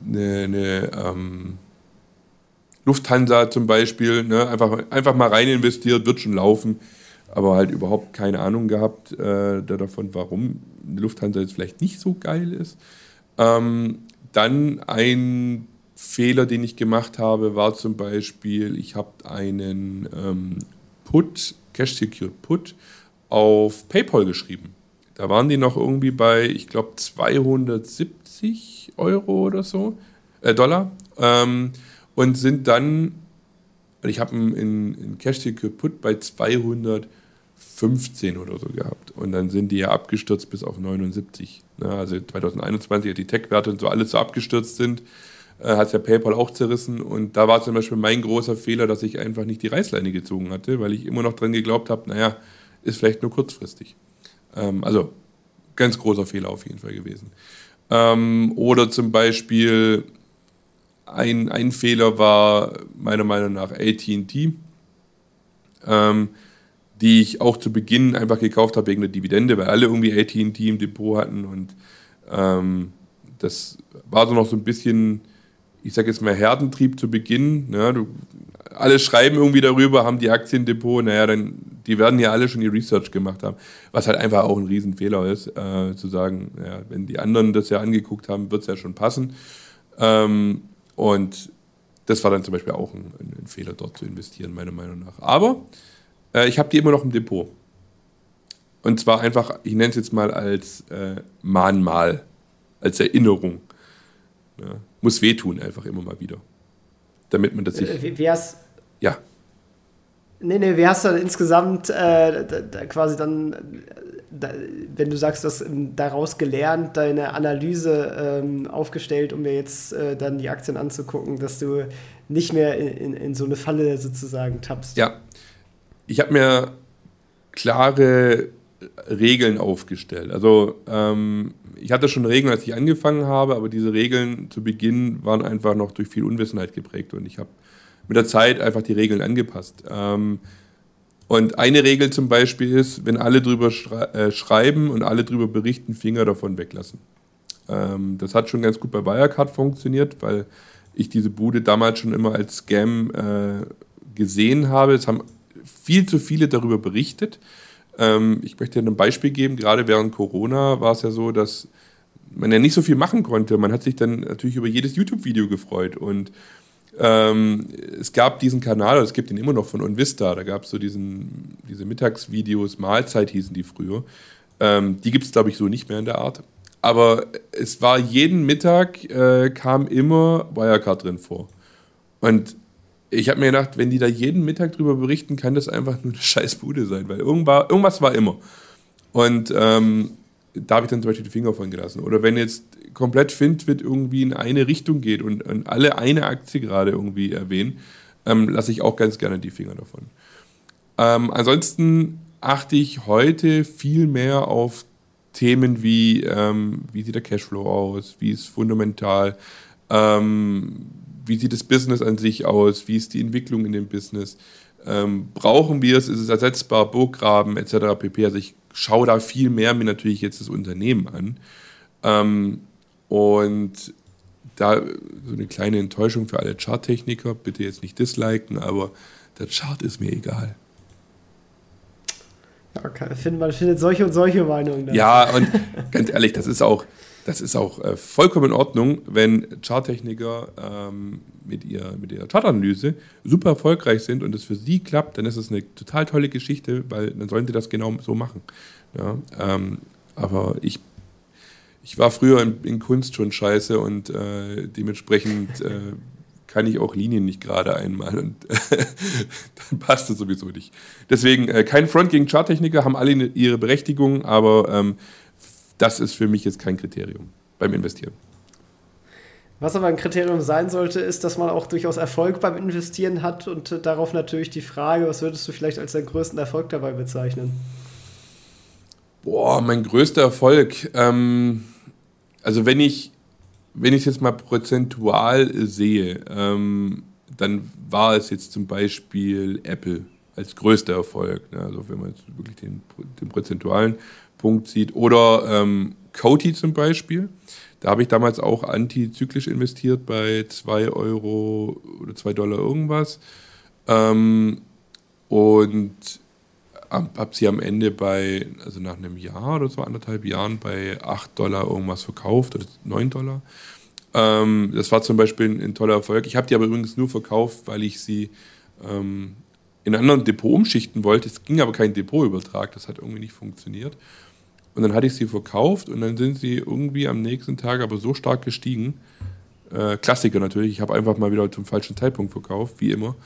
B: Eine, eine ähm, Lufthansa zum Beispiel, ne? einfach, einfach mal rein investiert, wird schon laufen, aber halt überhaupt keine Ahnung gehabt äh, davon, warum Lufthansa jetzt vielleicht nicht so geil ist. Ähm, dann ein Fehler, den ich gemacht habe, war zum Beispiel, ich habe einen ähm, Put, Cash Secured Put, auf PayPal geschrieben. Da waren die noch irgendwie bei, ich glaube, 270 Euro oder so, äh, Dollar. Ähm, und sind dann, ich habe ihn in, in Cash Put bei 215 oder so gehabt. Und dann sind die ja abgestürzt bis auf 79. Ne? Also 2021, als die Tech-Werte und so alles so abgestürzt sind, äh, hat ja PayPal auch zerrissen. Und da war zum Beispiel mein großer Fehler, dass ich einfach nicht die Reißleine gezogen hatte, weil ich immer noch dran geglaubt habe, naja, ist vielleicht nur kurzfristig. Ähm, also ganz großer Fehler auf jeden Fall gewesen. Ähm, oder zum Beispiel ein, ein Fehler war meiner Meinung nach ATT. Ähm, die ich auch zu Beginn einfach gekauft habe wegen der Dividende, weil alle irgendwie AT&T im Depot hatten und ähm, das war so noch so ein bisschen, ich sage jetzt mal Herdentrieb zu Beginn. Ne? Du, alle schreiben irgendwie darüber, haben die Aktiendepot, naja, dann, die werden ja alle schon die Research gemacht haben, was halt einfach auch ein Riesenfehler ist, äh, zu sagen, ja, wenn die anderen das ja angeguckt haben, wird es ja schon passen. Ähm, und das war dann zum Beispiel auch ein, ein, Fehler, dort zu investieren, meiner Meinung nach. Aber äh, ich habe die immer noch im Depot. Und zwar einfach, ich nenne es jetzt mal als äh, Mahnmal, als Erinnerung. Ja, muss wehtun, einfach immer mal wieder. Damit man das sich.
A: Äh, wär's,
B: ja.
A: Nee, nee, wie hast du dann insgesamt äh, da, da quasi dann, da, wenn du sagst, du hast daraus gelernt, deine Analyse ähm, aufgestellt, um mir jetzt äh, dann die Aktien anzugucken, dass du nicht mehr in, in, in so eine Falle sozusagen tappst?
B: Ja. Ich habe mir klare Regeln aufgestellt. Also ähm, ich hatte schon Regeln, als ich angefangen habe, aber diese Regeln zu Beginn waren einfach noch durch viel Unwissenheit geprägt und ich habe mit der Zeit einfach die Regeln angepasst. Ähm, und eine Regel zum Beispiel ist, wenn alle drüber schrei äh, schreiben und alle drüber berichten, Finger davon weglassen. Ähm, das hat schon ganz gut bei Wirecard funktioniert, weil ich diese Bude damals schon immer als Scam äh, gesehen habe. Es haben viel zu viele darüber berichtet. Ähm, ich möchte dir ein Beispiel geben. Gerade während Corona war es ja so, dass man ja nicht so viel machen konnte. Man hat sich dann natürlich über jedes YouTube-Video gefreut und ähm, es gab diesen Kanal, es gibt ihn immer noch von Onvista, da gab es so diesen, diese Mittagsvideos, Mahlzeit hießen die früher. Ähm, die gibt es, glaube ich, so nicht mehr in der Art. Aber es war jeden Mittag, äh, kam immer Wirecard drin vor. Und ich habe mir gedacht, wenn die da jeden Mittag drüber berichten, kann das einfach nur eine scheiß Bude sein, weil irgendwas war immer. Und ähm, da habe ich dann zum Beispiel die Finger von gelassen. Oder wenn jetzt komplett Fintwit irgendwie in eine Richtung geht und, und alle eine Aktie gerade irgendwie erwähnen, ähm, lasse ich auch ganz gerne die Finger davon. Ähm, ansonsten achte ich heute viel mehr auf Themen wie, ähm, wie sieht der Cashflow aus, wie ist fundamental, ähm, wie sieht das Business an sich aus, wie ist die Entwicklung in dem Business, ähm, brauchen wir es, ist es ersetzbar, Burggraben etc. pp. Also ich schaue da viel mehr mir natürlich jetzt das Unternehmen an. Ähm, und da so eine kleine Enttäuschung für alle Charttechniker, bitte jetzt nicht disliken, aber der Chart ist mir egal.
A: Ja, okay. man findet solche und solche Meinungen.
B: Dazu. Ja, und ganz ehrlich, das ist auch, das ist auch äh, vollkommen in Ordnung, wenn Charttechniker ähm, mit, ihr, mit ihrer Chartanalyse super erfolgreich sind und es für sie klappt, dann ist es eine total tolle Geschichte, weil dann sollen sie das genau so machen. Ja, ähm, aber ich ich war früher in, in Kunst schon scheiße und äh, dementsprechend äh, kann ich auch Linien nicht gerade einmal und dann passt es sowieso nicht. Deswegen äh, kein Front gegen Charttechniker, haben alle ihre Berechtigung, aber ähm, das ist für mich jetzt kein Kriterium beim Investieren.
A: Was aber ein Kriterium sein sollte, ist, dass man auch durchaus Erfolg beim Investieren hat und äh, darauf natürlich die Frage, was würdest du vielleicht als deinen größten Erfolg dabei bezeichnen?
B: Boah, mein größter Erfolg. Ähm, also wenn ich wenn ich es jetzt mal prozentual sehe, ähm, dann war es jetzt zum Beispiel Apple als größter Erfolg. Ne? Also wenn man jetzt wirklich den, den prozentualen Punkt sieht. Oder ähm, Coty zum Beispiel. Da habe ich damals auch antizyklisch investiert bei 2 Euro oder 2 Dollar irgendwas. Ähm, und habe sie am Ende bei, also nach einem Jahr oder so, anderthalb Jahren, bei 8 Dollar irgendwas verkauft oder 9 Dollar. Ähm, das war zum Beispiel ein, ein toller Erfolg. Ich habe die aber übrigens nur verkauft, weil ich sie ähm, in einem anderen Depot umschichten wollte. Es ging aber kein Depotübertrag, das hat irgendwie nicht funktioniert. Und dann hatte ich sie verkauft und dann sind sie irgendwie am nächsten Tag aber so stark gestiegen. Äh, Klassiker natürlich, ich habe einfach mal wieder zum falschen Zeitpunkt verkauft, wie immer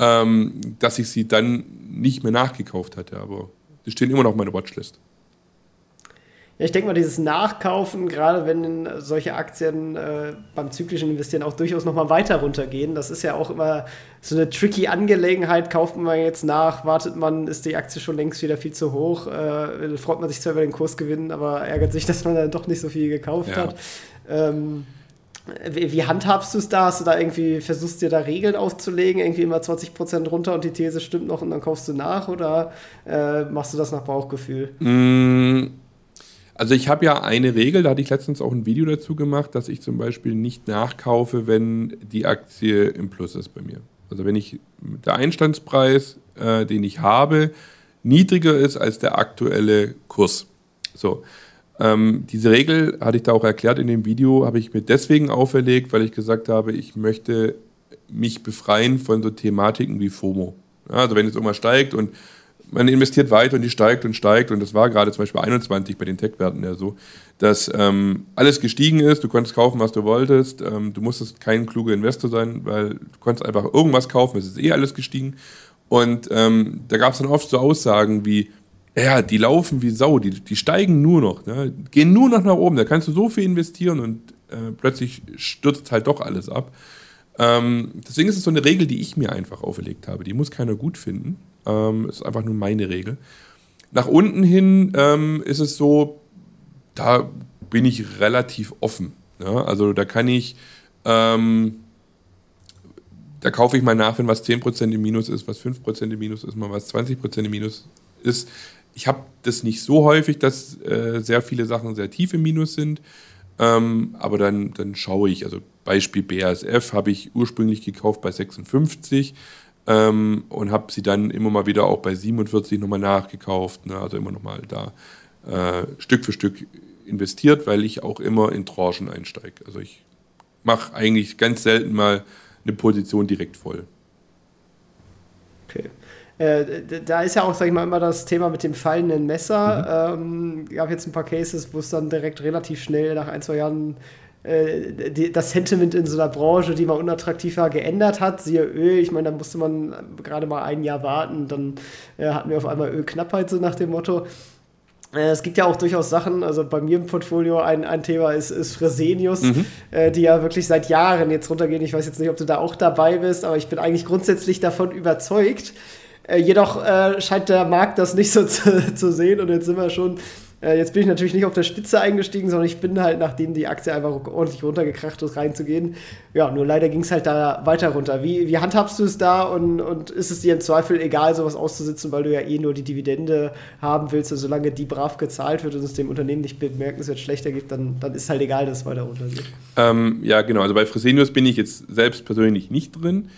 B: ähm, dass ich sie dann nicht mehr nachgekauft hatte. Aber die stehen immer noch auf meiner Watchlist.
A: Ja, ich denke mal, dieses Nachkaufen, gerade wenn solche Aktien äh, beim zyklischen Investieren auch durchaus nochmal weiter runtergehen, das ist ja auch immer so eine tricky Angelegenheit. Kauft man jetzt nach, wartet man, ist die Aktie schon längst wieder viel zu hoch, äh, freut man sich zwar über den Kursgewinn, aber ärgert sich, dass man dann doch nicht so viel gekauft ja. hat. Ähm, wie, wie handhabst du es da? Hast du da irgendwie, versuchst dir da Regeln aufzulegen, irgendwie immer 20% runter und die These stimmt noch und dann kaufst du nach oder äh, machst du das nach Bauchgefühl?
B: Mm, also ich habe ja eine Regel, da hatte ich letztens auch ein Video dazu gemacht, dass ich zum Beispiel nicht nachkaufe, wenn die Aktie im Plus ist bei mir. Also wenn ich der Einstandspreis, äh, den ich habe, niedriger ist als der aktuelle Kurs. So. Ähm, diese Regel, hatte ich da auch erklärt in dem Video, habe ich mir deswegen auferlegt, weil ich gesagt habe, ich möchte mich befreien von so Thematiken wie FOMO. Ja, also wenn jetzt irgendwas steigt und man investiert weiter und die steigt und steigt und das war gerade zum Beispiel 21 bei den Tech-Werten ja so, dass ähm, alles gestiegen ist, du konntest kaufen, was du wolltest, ähm, du musstest kein kluger Investor sein, weil du konntest einfach irgendwas kaufen, es ist eh alles gestiegen und ähm, da gab es dann oft so Aussagen wie, ja, die laufen wie Sau, die, die steigen nur noch, ne? gehen nur noch nach oben. Da kannst du so viel investieren und äh, plötzlich stürzt halt doch alles ab. Ähm, deswegen ist es so eine Regel, die ich mir einfach auferlegt habe. Die muss keiner gut finden. Ähm, ist einfach nur meine Regel. Nach unten hin ähm, ist es so, da bin ich relativ offen. Ja? Also da kann ich, ähm, da kaufe ich mal nach, wenn was 10% im Minus ist, was 5% im Minus ist, mal was 20% im Minus ist ich habe das nicht so häufig, dass äh, sehr viele Sachen sehr tief im Minus sind. Ähm, aber dann, dann schaue ich, also Beispiel BASF habe ich ursprünglich gekauft bei 56 ähm, und habe sie dann immer mal wieder auch bei 47 nochmal nachgekauft. Ne? Also immer nochmal da äh, Stück für Stück investiert, weil ich auch immer in Tranchen einsteige. Also ich mache eigentlich ganz selten mal eine Position direkt voll.
A: Okay. Äh, da ist ja auch, sag ich mal, immer das Thema mit dem fallenden Messer. Mhm. Ähm, gab jetzt ein paar Cases, wo es dann direkt relativ schnell nach ein, zwei Jahren das Sentiment in so einer Branche, die mal unattraktiv war, geändert hat. Siehe Öl, ich meine, da musste man gerade mal ein Jahr warten, dann äh, hatten wir auf einmal Ölknappheit, so nach dem Motto. Äh, es gibt ja auch durchaus Sachen, also bei mir im Portfolio ein, ein Thema ist, ist Fresenius, mhm. äh, die ja wirklich seit Jahren jetzt runtergehen. Ich weiß jetzt nicht, ob du da auch dabei bist, aber ich bin eigentlich grundsätzlich davon überzeugt, äh, jedoch äh, scheint der Markt das nicht so zu, zu, sehen und jetzt sind wir schon. Äh, jetzt bin ich natürlich nicht auf der Spitze eingestiegen, sondern ich bin halt, nachdem die Aktie einfach ordentlich runtergekracht ist, reinzugehen. Ja, nur leider ging es halt da weiter runter. Wie, wie handhabst du es da und, und ist es dir im Zweifel egal, sowas auszusitzen, weil du ja eh nur die Dividende haben willst und solange die brav gezahlt wird und es dem Unternehmen nicht bemerkenswert schlechter gibt, dann, dann ist halt egal, dass es weiter runtergeht.
B: Ähm, ja, genau. Also bei Fresenius bin ich jetzt selbst persönlich nicht drin.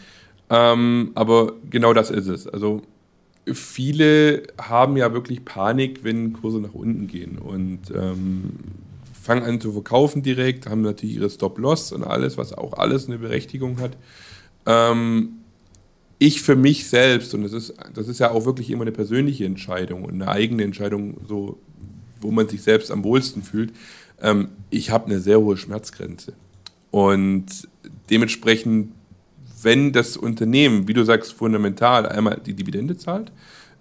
B: Ähm, aber genau das ist es. Also viele haben ja wirklich Panik, wenn Kurse nach unten gehen und ähm, fangen an zu verkaufen direkt, haben natürlich ihre Stop-Loss und alles, was auch alles eine Berechtigung hat. Ähm, ich für mich selbst, und das ist, das ist ja auch wirklich immer eine persönliche Entscheidung und eine eigene Entscheidung, so, wo man sich selbst am wohlsten fühlt, ähm, ich habe eine sehr hohe Schmerzgrenze. Und dementsprechend wenn das Unternehmen, wie du sagst, fundamental einmal die Dividende zahlt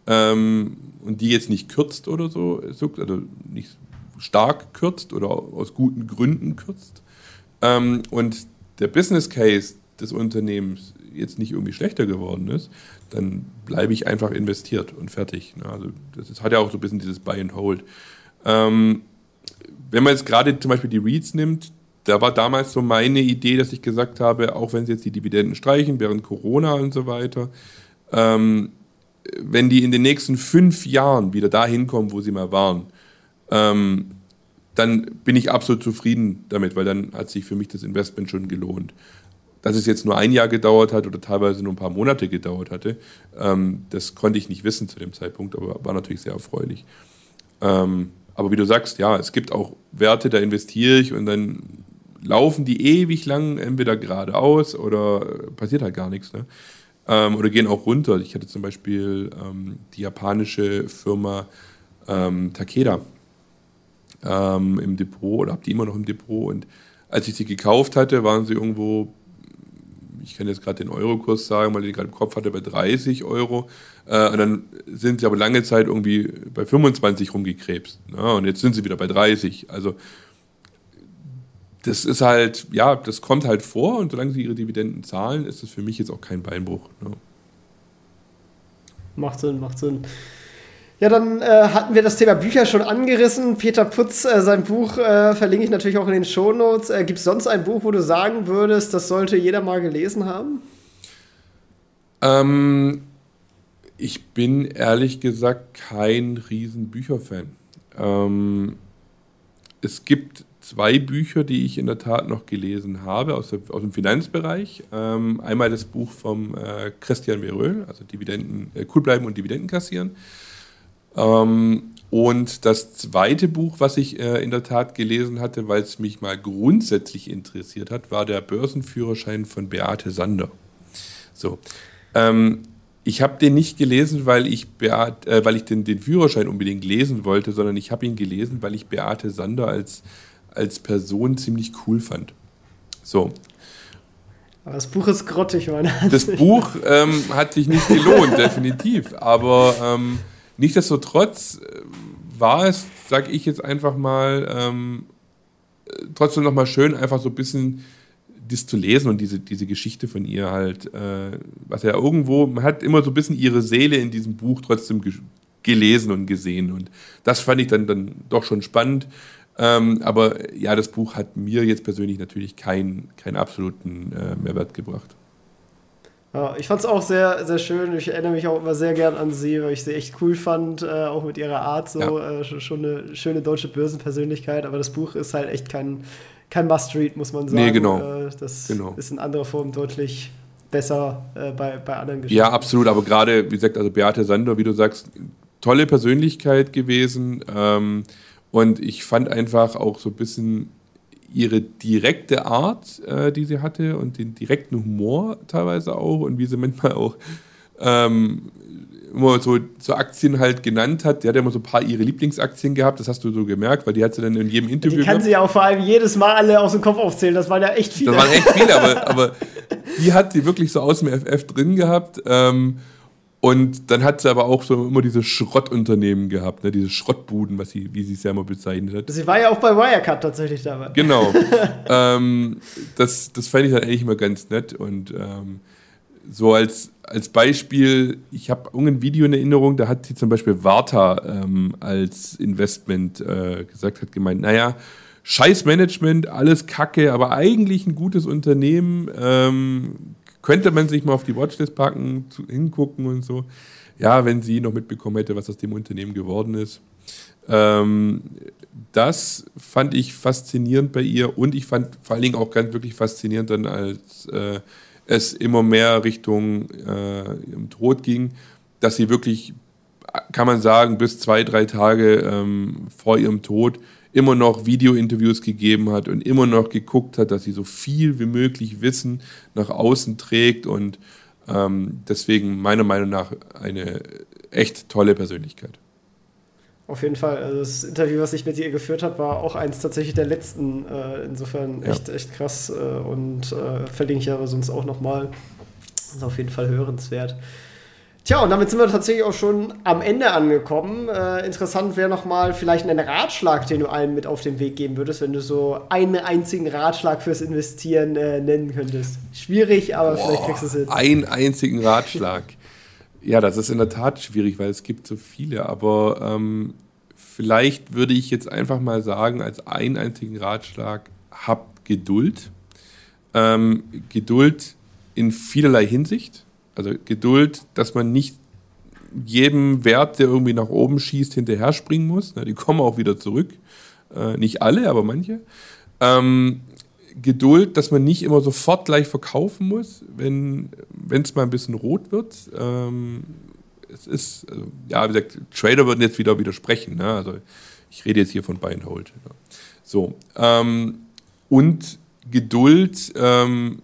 B: ähm, und die jetzt nicht kürzt oder so, also nicht stark kürzt oder aus guten Gründen kürzt ähm, und der Business Case des Unternehmens jetzt nicht irgendwie schlechter geworden ist, dann bleibe ich einfach investiert und fertig. Ne? Also das hat ja auch so ein bisschen dieses Buy and Hold. Ähm, wenn man jetzt gerade zum Beispiel die REITs nimmt, da war damals so meine Idee, dass ich gesagt habe, auch wenn sie jetzt die Dividenden streichen, während Corona und so weiter, ähm, wenn die in den nächsten fünf Jahren wieder dahin kommen, wo sie mal waren, ähm, dann bin ich absolut zufrieden damit, weil dann hat sich für mich das Investment schon gelohnt. Dass es jetzt nur ein Jahr gedauert hat oder teilweise nur ein paar Monate gedauert hatte, ähm, das konnte ich nicht wissen zu dem Zeitpunkt, aber war natürlich sehr erfreulich. Ähm, aber wie du sagst, ja, es gibt auch Werte, da investiere ich und dann laufen die ewig lang entweder geradeaus oder passiert halt gar nichts. Ne? Ähm, oder gehen auch runter. Ich hatte zum Beispiel ähm, die japanische Firma ähm, Takeda ähm, im Depot oder habe die immer noch im Depot. Und als ich sie gekauft hatte, waren sie irgendwo, ich kann jetzt gerade den Eurokurs sagen, weil ich den gerade im Kopf hatte, bei 30 Euro. Äh, und dann sind sie aber lange Zeit irgendwie bei 25 rumgekrebst. Ne? Und jetzt sind sie wieder bei 30. Also das ist halt, ja, das kommt halt vor und solange sie ihre Dividenden zahlen, ist das für mich jetzt auch kein Beinbruch. Ne?
A: Macht Sinn, macht Sinn. Ja, dann äh, hatten wir das Thema Bücher schon angerissen. Peter Putz, äh, sein Buch äh, verlinke ich natürlich auch in den Shownotes. Äh, Gibt es sonst ein Buch, wo du sagen würdest, das sollte jeder mal gelesen haben?
B: Ähm, ich bin ehrlich gesagt kein riesen Bücherfan. Ähm, es gibt zwei Bücher, die ich in der Tat noch gelesen habe aus, der, aus dem Finanzbereich. Ähm, einmal das Buch vom äh, Christian Veröhl, also Dividenden, äh, cool bleiben und Dividenden kassieren. Ähm, und das zweite Buch, was ich äh, in der Tat gelesen hatte, weil es mich mal grundsätzlich interessiert hat, war der Börsenführerschein von Beate Sander. So. Ähm, ich habe den nicht gelesen, weil ich, Beat, äh, weil ich den, den Führerschein unbedingt lesen wollte, sondern ich habe ihn gelesen, weil ich Beate Sander als als Person ziemlich cool fand. So.
A: Aber das Buch ist grottig, meine
B: Das Buch ähm, hat sich nicht gelohnt, definitiv. Aber ähm, nichtsdestotrotz äh, war es, sag ich jetzt einfach mal, ähm, trotzdem nochmal schön, einfach so ein bisschen das zu lesen und diese, diese Geschichte von ihr halt, äh, was ja irgendwo, man hat immer so ein bisschen ihre Seele in diesem Buch trotzdem gelesen und gesehen. Und das fand ich dann, dann doch schon spannend. Ähm, aber ja, das Buch hat mir jetzt persönlich natürlich keinen kein absoluten äh, Mehrwert gebracht.
A: Ja, ich fand es auch sehr, sehr schön. Ich erinnere mich auch immer sehr gern an sie, weil ich sie echt cool fand, äh, auch mit ihrer Art so. Ja. Äh, schon eine schöne deutsche Börsenpersönlichkeit, aber das Buch ist halt echt kein, kein Must-Read, muss man sagen.
B: Nee, genau.
A: Äh, das genau. ist in anderer Form deutlich besser äh, bei, bei anderen
B: Geschichten. Ja, absolut. Aber gerade, wie gesagt, also Beate Sander, wie du sagst, tolle Persönlichkeit gewesen. Ähm, und ich fand einfach auch so ein bisschen ihre direkte Art, äh, die sie hatte und den direkten Humor teilweise auch und wie sie manchmal auch ähm, immer so, so Aktien halt genannt hat. Die hat ja immer so ein paar ihre Lieblingsaktien gehabt, das hast du so gemerkt, weil die hat sie dann in jedem Interview. Die
A: kann gehabt. sie ja auch vor allem jedes Mal alle aus dem Kopf aufzählen, das waren ja echt viele.
B: Das waren echt viele, aber, aber die hat sie wirklich so aus dem FF drin gehabt. Ähm, und dann hat sie aber auch so immer diese Schrottunternehmen gehabt, ne? diese Schrottbuden, was sie, wie sie es ja immer bezeichnet hat.
A: Sie war ja auch bei Wirecard tatsächlich dabei.
B: Genau. ähm, das, das fand ich dann eigentlich immer ganz nett. Und ähm, so als, als Beispiel, ich habe irgendein Video in Erinnerung, da hat sie zum Beispiel Warta ähm, als Investment äh, gesagt, hat gemeint, naja, Scheißmanagement, alles Kacke, aber eigentlich ein gutes Unternehmen, ähm, könnte man sich mal auf die Watchlist packen, zu, hingucken und so. Ja, wenn sie noch mitbekommen hätte, was aus dem Unternehmen geworden ist. Ähm, das fand ich faszinierend bei ihr und ich fand vor allen Dingen auch ganz wirklich faszinierend dann, als äh, es immer mehr Richtung äh, ihrem Tod ging, dass sie wirklich, kann man sagen, bis zwei, drei Tage ähm, vor ihrem Tod immer noch Videointerviews gegeben hat und immer noch geguckt hat, dass sie so viel wie möglich Wissen nach außen trägt und ähm, deswegen meiner Meinung nach eine echt tolle Persönlichkeit.
A: Auf jeden Fall. Also das Interview, was ich mit ihr geführt habe, war auch eins tatsächlich der letzten. Äh, insofern echt, ja. echt krass äh, und äh, verlinke ich aber sonst auch nochmal. Ist auf jeden Fall hörenswert. Tja, und damit sind wir tatsächlich auch schon am Ende angekommen. Äh, interessant wäre nochmal vielleicht ein Ratschlag, den du allen mit auf den Weg geben würdest, wenn du so einen einzigen Ratschlag fürs Investieren äh, nennen könntest. Schwierig, aber Boah, vielleicht kriegst du es hin.
B: Einen einzigen Ratschlag. ja, das ist in der Tat schwierig, weil es gibt so viele, aber ähm, vielleicht würde ich jetzt einfach mal sagen, als einen einzigen Ratschlag, habt Geduld. Ähm, Geduld in vielerlei Hinsicht also Geduld, dass man nicht jedem Wert, der irgendwie nach oben schießt, hinterher springen muss. die kommen auch wieder zurück. Äh, nicht alle, aber manche. Ähm, Geduld, dass man nicht immer sofort gleich verkaufen muss, wenn es mal ein bisschen rot wird. Ähm, es ist, also, ja, wie gesagt, Trader würden jetzt wieder widersprechen. Ne? Also ich rede jetzt hier von Buy and Hold. Ne? So. Ähm, und Geduld, ähm,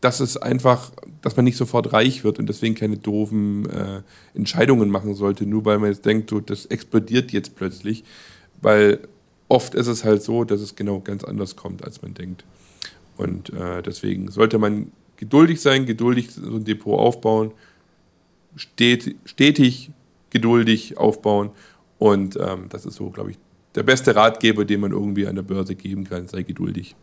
B: dass es einfach, dass man nicht sofort reich wird und deswegen keine doofen äh, Entscheidungen machen sollte, nur weil man jetzt denkt, so, das explodiert jetzt plötzlich. Weil oft ist es halt so, dass es genau ganz anders kommt, als man denkt. Und äh, deswegen sollte man geduldig sein, geduldig so ein Depot aufbauen, stet, stetig geduldig aufbauen. Und ähm, das ist so, glaube ich, der beste Ratgeber, den man irgendwie an der Börse geben kann. Sei geduldig.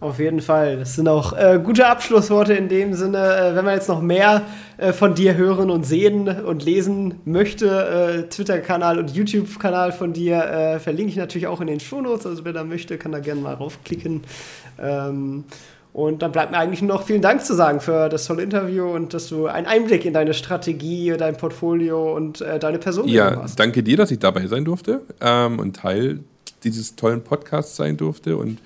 A: Auf jeden Fall. Das sind auch äh, gute Abschlussworte in dem Sinne. Äh, wenn man jetzt noch mehr äh, von dir hören und sehen und lesen möchte, äh, Twitter-Kanal und YouTube-Kanal von dir äh, verlinke ich natürlich auch in den Shownotes. Also wer da möchte, kann da gerne mal raufklicken. Ähm, und dann bleibt mir eigentlich nur noch vielen Dank zu sagen für das tolle Interview und dass du einen Einblick in deine Strategie, dein Portfolio und äh, deine Person
B: ja, hast. Ja, danke dir, dass ich dabei sein durfte ähm, und Teil dieses tollen Podcasts sein durfte. Und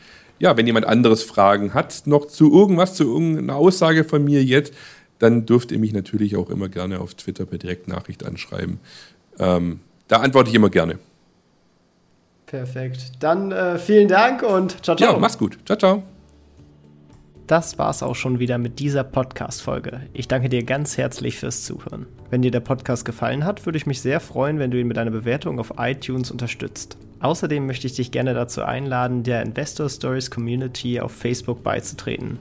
B: ja, wenn jemand anderes Fragen hat, noch zu irgendwas, zu irgendeiner Aussage von mir jetzt, dann dürft ihr mich natürlich auch immer gerne auf Twitter per Direktnachricht anschreiben. Ähm, da antworte ich immer gerne.
A: Perfekt. Dann äh, vielen Dank und ciao, ciao.
B: Ja, mach's gut. Ciao, ciao
A: das war's auch schon wieder mit dieser Podcast-Folge. Ich danke dir ganz herzlich fürs Zuhören. Wenn dir der Podcast gefallen hat, würde ich mich sehr freuen, wenn du ihn mit einer Bewertung auf iTunes unterstützt. Außerdem möchte ich dich gerne dazu einladen, der Investor Stories Community auf Facebook beizutreten.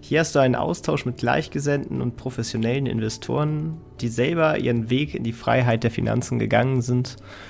A: Hier hast du einen Austausch mit Gleichgesinnten und professionellen Investoren, die selber ihren Weg in die Freiheit der Finanzen gegangen sind